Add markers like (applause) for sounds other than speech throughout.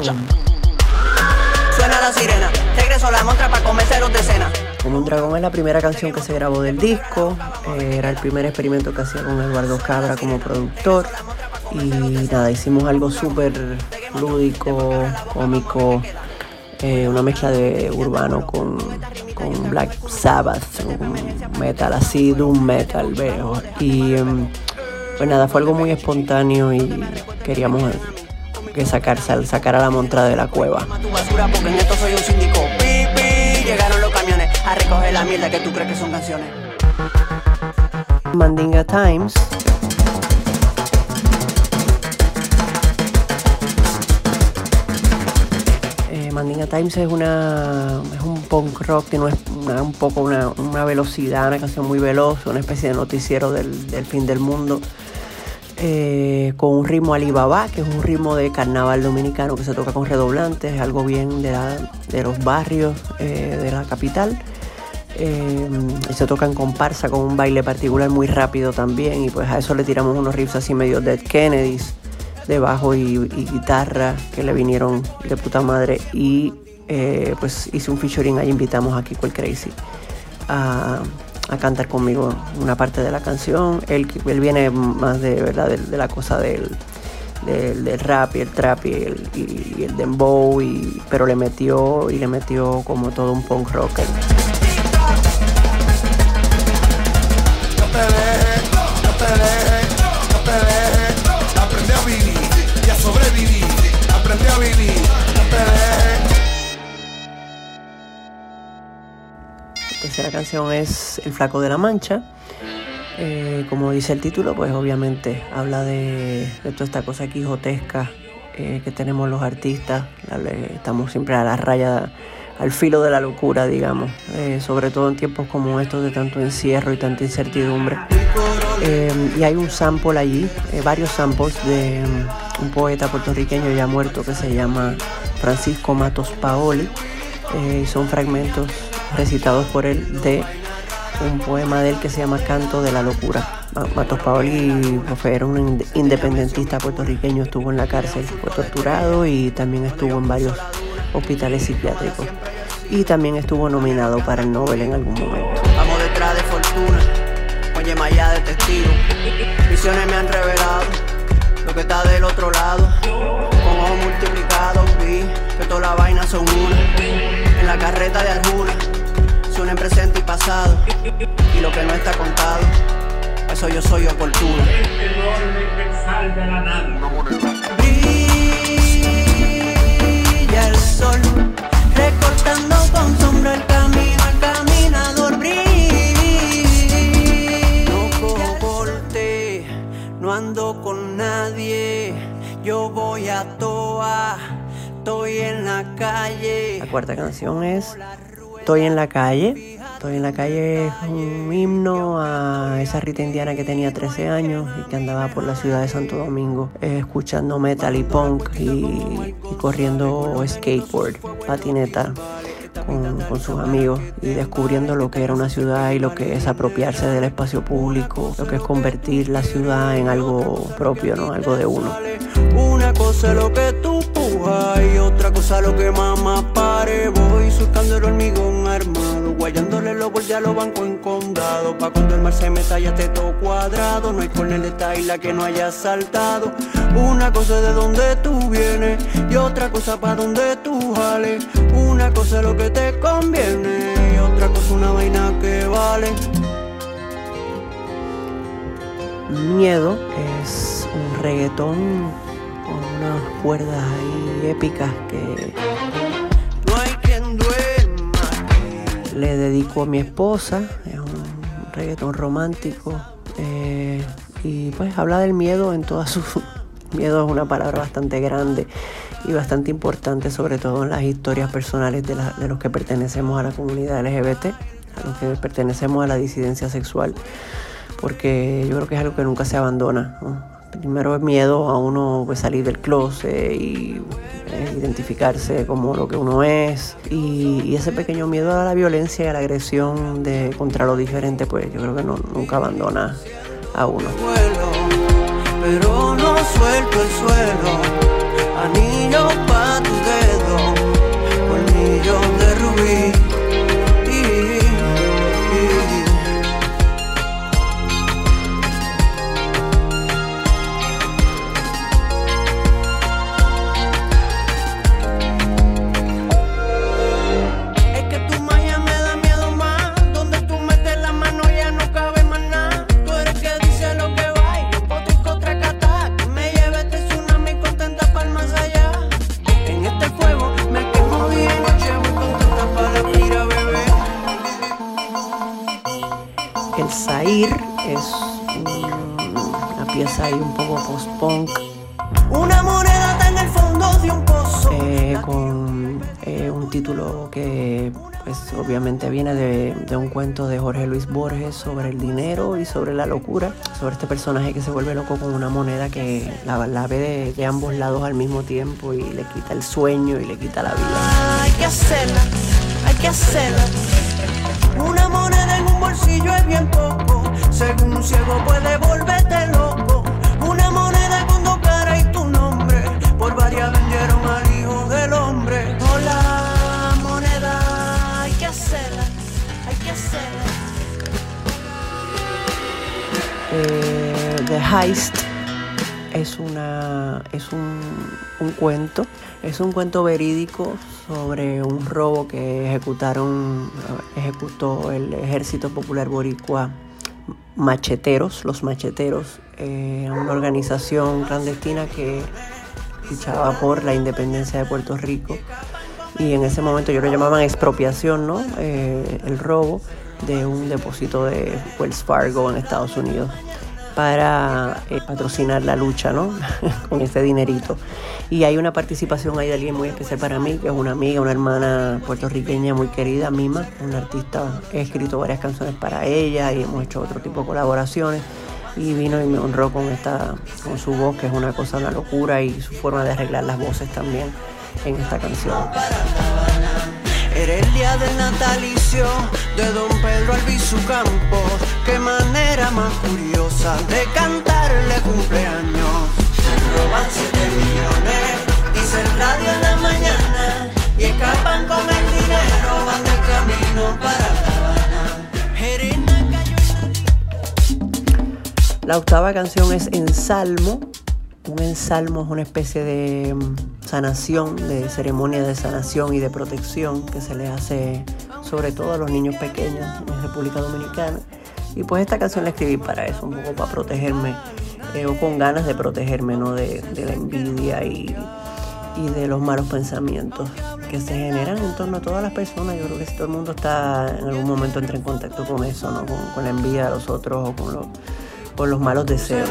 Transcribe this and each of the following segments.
dragón. Suena la sirena, regreso a la montra para convenceros de cena. Como un dragón es la primera canción que se grabó del disco, eh, era el primer experimento que hacía con Eduardo Cabra como productor y nada, hicimos algo súper lúdico, cómico, eh, una mezcla de urbano con, con Black Sabbath, un metal así, doom metal veo. Y em, pues nada, fue algo muy espontáneo y queríamos que sacar, sacar a la montra de la cueva. Tu basura porque en esto soy un síndico. Pi, pi, llegaron los camiones a recoger la mierda que tú crees que son canciones. Mandinga Times. Eh, Mandinga Times es una es un punk rock que no es una- un poco una, una velocidad, una canción muy veloz, una especie de noticiero del, del fin del mundo. Eh, con un ritmo Alibaba, que es un ritmo de carnaval dominicano que se toca con redoblantes, algo bien de, la- de los barrios eh, de la capital. Eh, se toca en comparsa con un baile particular muy rápido también y pues a eso le tiramos unos riffs así medio Dead Kennedys de bajo y, guitarra que le vinieron de puta madre y pues hice un featuring ahí invitamos a Kiko el Crazy a cantar conmigo una parte de la canción. Él, él viene más de verdad de, de la cosa del, del, rap y el trap y el, y- y el dembow y- pero le metió y le metió como todo un punk rock tercera canción es El Flaco de la Mancha. Eh, como dice el título, pues obviamente habla de, toda esta cosa quijotesca eh, que tenemos los artistas. Estamos siempre a la raya, al filo de la locura, digamos. Eh, sobre todo en tiempos como estos de tanto encierro y tanta incertidumbre. Eh, y hay un sample allí, varios samples de mm, un poeta puertorriqueño ya muerto que se llama Francisco Matos Paoli. Son fragmentos recitados por él de un poema de él que se llama Canto de la Locura. Ma- Matos Paoli fue- era un ind- independentista puertorriqueño, estuvo en la cárcel, fue torturado y también estuvo en varios hospitales psiquiátricos. Y también estuvo nominado para el Nobel en algún momento. Vamos detrás de fortuna, oye Maya de testigo. Visiones me han revelado lo que está del otro lado. Con ojos multiplicados vi que todas las vainas son una. En la carreta de Arjuna, son en presente y pasado. Y lo que no está contado, eso yo soy oportuno. Brilla el sol, recortando con sombra el camino al caminador. Brilla, no corte, no ando con nadie. Yo voy a toa, estoy en la calle. La cuarta canción es Estoy en la calle. Estoy en la calle es un himno a esa Rita indiana que tenía 13 años y que andaba por la ciudad de Santo Domingo eh, escuchando metal y punk y, corriendo skateboard, patineta con, con sus amigos y descubriendo lo que era una ciudad y lo que es apropiarse del espacio público, lo que es convertir la ciudad en algo propio, ¿no? Algo de uno. Una cosa es lo que tú pujas y otra cosa lo que mamá Voy surcando el hormigón armado, guayándole los bordes a los bancos en condado. Pa' cuando el mar se meta ya esté todo cuadrado. No hay corner de esta isla que no haya saltado. Una cosa es de donde tú vienes y otra cosa pa' donde tú jales. Una cosa es lo que te conviene y otra cosa una vaina que vale. Miedo es un reggaetón con unas cuerdas ahí épicas que le dedico a mi esposa. Es un reggaetón romántico. eh, y pues habla del miedo en toda su... (laughs) Miedo es una palabra bastante grande y bastante importante, sobre todo en las historias personales de, los que pertenecemos a la comunidad LGBT, a los que pertenecemos a la disidencia sexual, porque yo creo que es algo que nunca se abandona. Primero es miedo a uno pues, salir del closet y eh, identificarse como lo que uno es. Y, ese pequeño miedo a la violencia y a la agresión de, contra lo diferente, pues yo creo que no, nunca abandona a uno. Es un- una pieza ahí un poco post-punk Una moneda está en el fondo de un pozo. eh, con eh, un título que pues obviamente viene de, de un cuento de Jorge Luis Borges sobre el dinero y sobre la locura, sobre este personaje que se vuelve loco con una moneda que la, la ve de, de ambos lados al mismo tiempo y le quita el sueño y le quita la vida. Hay que hacerla, hay que hacerla. Una moneda en un bolsillo es bien poco. Según un ciego puede volverte loco. Una moneda con dos caras y tu nombre. Por varias vendieron al hijo del hombre. Hola, moneda, hay que hacerla, hay que hacerla. Eh, The Heist es, una, es un, un cuento, es un cuento verídico sobre un robo que ejecutaron, ejecutó el Ejército Popular Boricua Macheteros, los Macheteros, eh, una organización clandestina que luchaba por la independencia de Puerto Rico y en ese momento ellos lo llamaban expropiación, ¿no? Eh, el robo de un depósito de Wells Fargo en Estados Unidos para eh, patrocinar la lucha, ¿no? (laughs) Con ese dinerito. Y hay una participación ahí de alguien muy especial para mí, que es una amiga, una hermana puertorriqueña muy querida, Mima, una artista. He escrito varias canciones para ella y hemos hecho otro tipo de colaboraciones. Y vino y me honró con esta, con su voz, que es una cosa, una locura, y su forma de arreglar las voces también en esta canción. Era el día del natalicio de don Pedro Albizu. Qué manera más curiosa de cantarle cumpleaños. Se roban 7 millones, dice el radio en la mañana. Y escapan con el dinero, van de camino para La La octava canción es Ensalmo. Un ensalmo es una especie de mm, sanación, de ceremonia de sanación y de protección que se le hace sobre todo a los niños pequeños en República Dominicana. Y pues esta canción la escribí para eso, un poco para protegerme, eh, o con ganas de protegerme, ¿no? De, la envidia y, de los malos pensamientos que se generan en torno a todas las personas. Yo creo que si todo el mundo está en algún momento entra en contacto con eso, ¿no? Con, la envidia de los otros o con los malos deseos.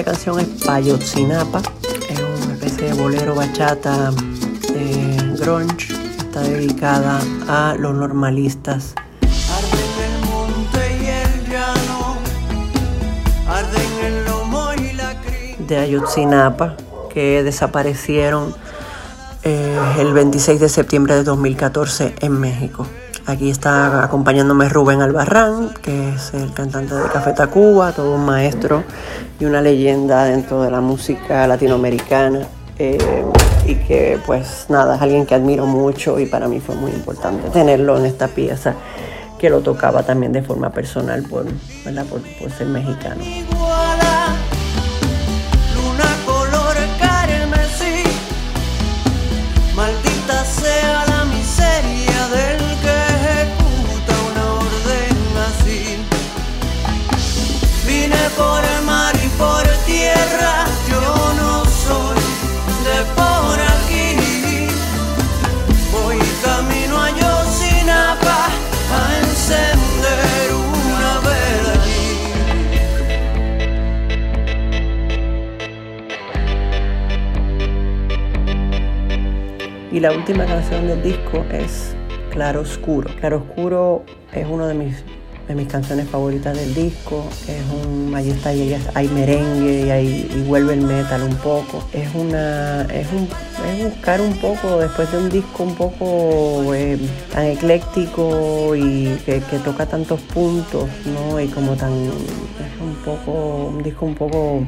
Novena canción es Payotzinapa, es una especie de bolero bachata eh, grunge, está dedicada a los normalistas. De Ayotzinapa que desaparecieron eh, el 26 de septiembre de 2014 en México. Aquí está acompañándome Rubén Albarrán, que es el cantante de Café Tacuba, todo un maestro y una leyenda dentro de la música latinoamericana. eh, y que pues nada, es alguien que admiro mucho y para mí fue muy importante tenerlo en esta pieza que lo tocaba también de forma personal por, ¿verdad? por, por ser mexicano. Por el mar y por tierra Yo no soy de por aquí Voy camino a Yosinapa A encender una vela allí Y la última canción del disco es Claro Oscuro. Claro Oscuro es uno de mis de mis canciones favoritas del disco. Es un, ahí está, hay merengue y, ahí, y vuelve el metal un poco. Es una, es un, es buscar un poco después de un disco un poco eh, tan ecléctico y que, que, toca tantos puntos, ¿no? Y como tan, es un poco, un disco un poco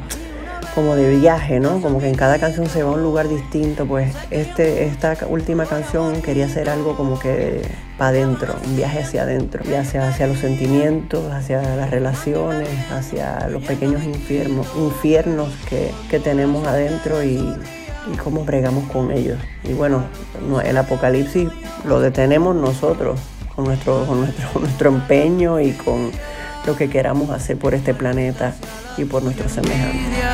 como de viaje, ¿no? Como que en cada canción se va a un lugar distinto, pues este, esta última canción quería hacer algo como que para adentro, un viaje hacia adentro, ya sea hacia los sentimientos, hacia las relaciones, hacia los pequeños infiernos, infiernos que, que tenemos adentro y, y cómo bregamos con ellos. Y bueno, el apocalipsis lo detenemos nosotros, con nuestro, con nuestro, (laughs) nuestro empeño y con lo que queramos hacer por este planeta y por nuestros semejantes.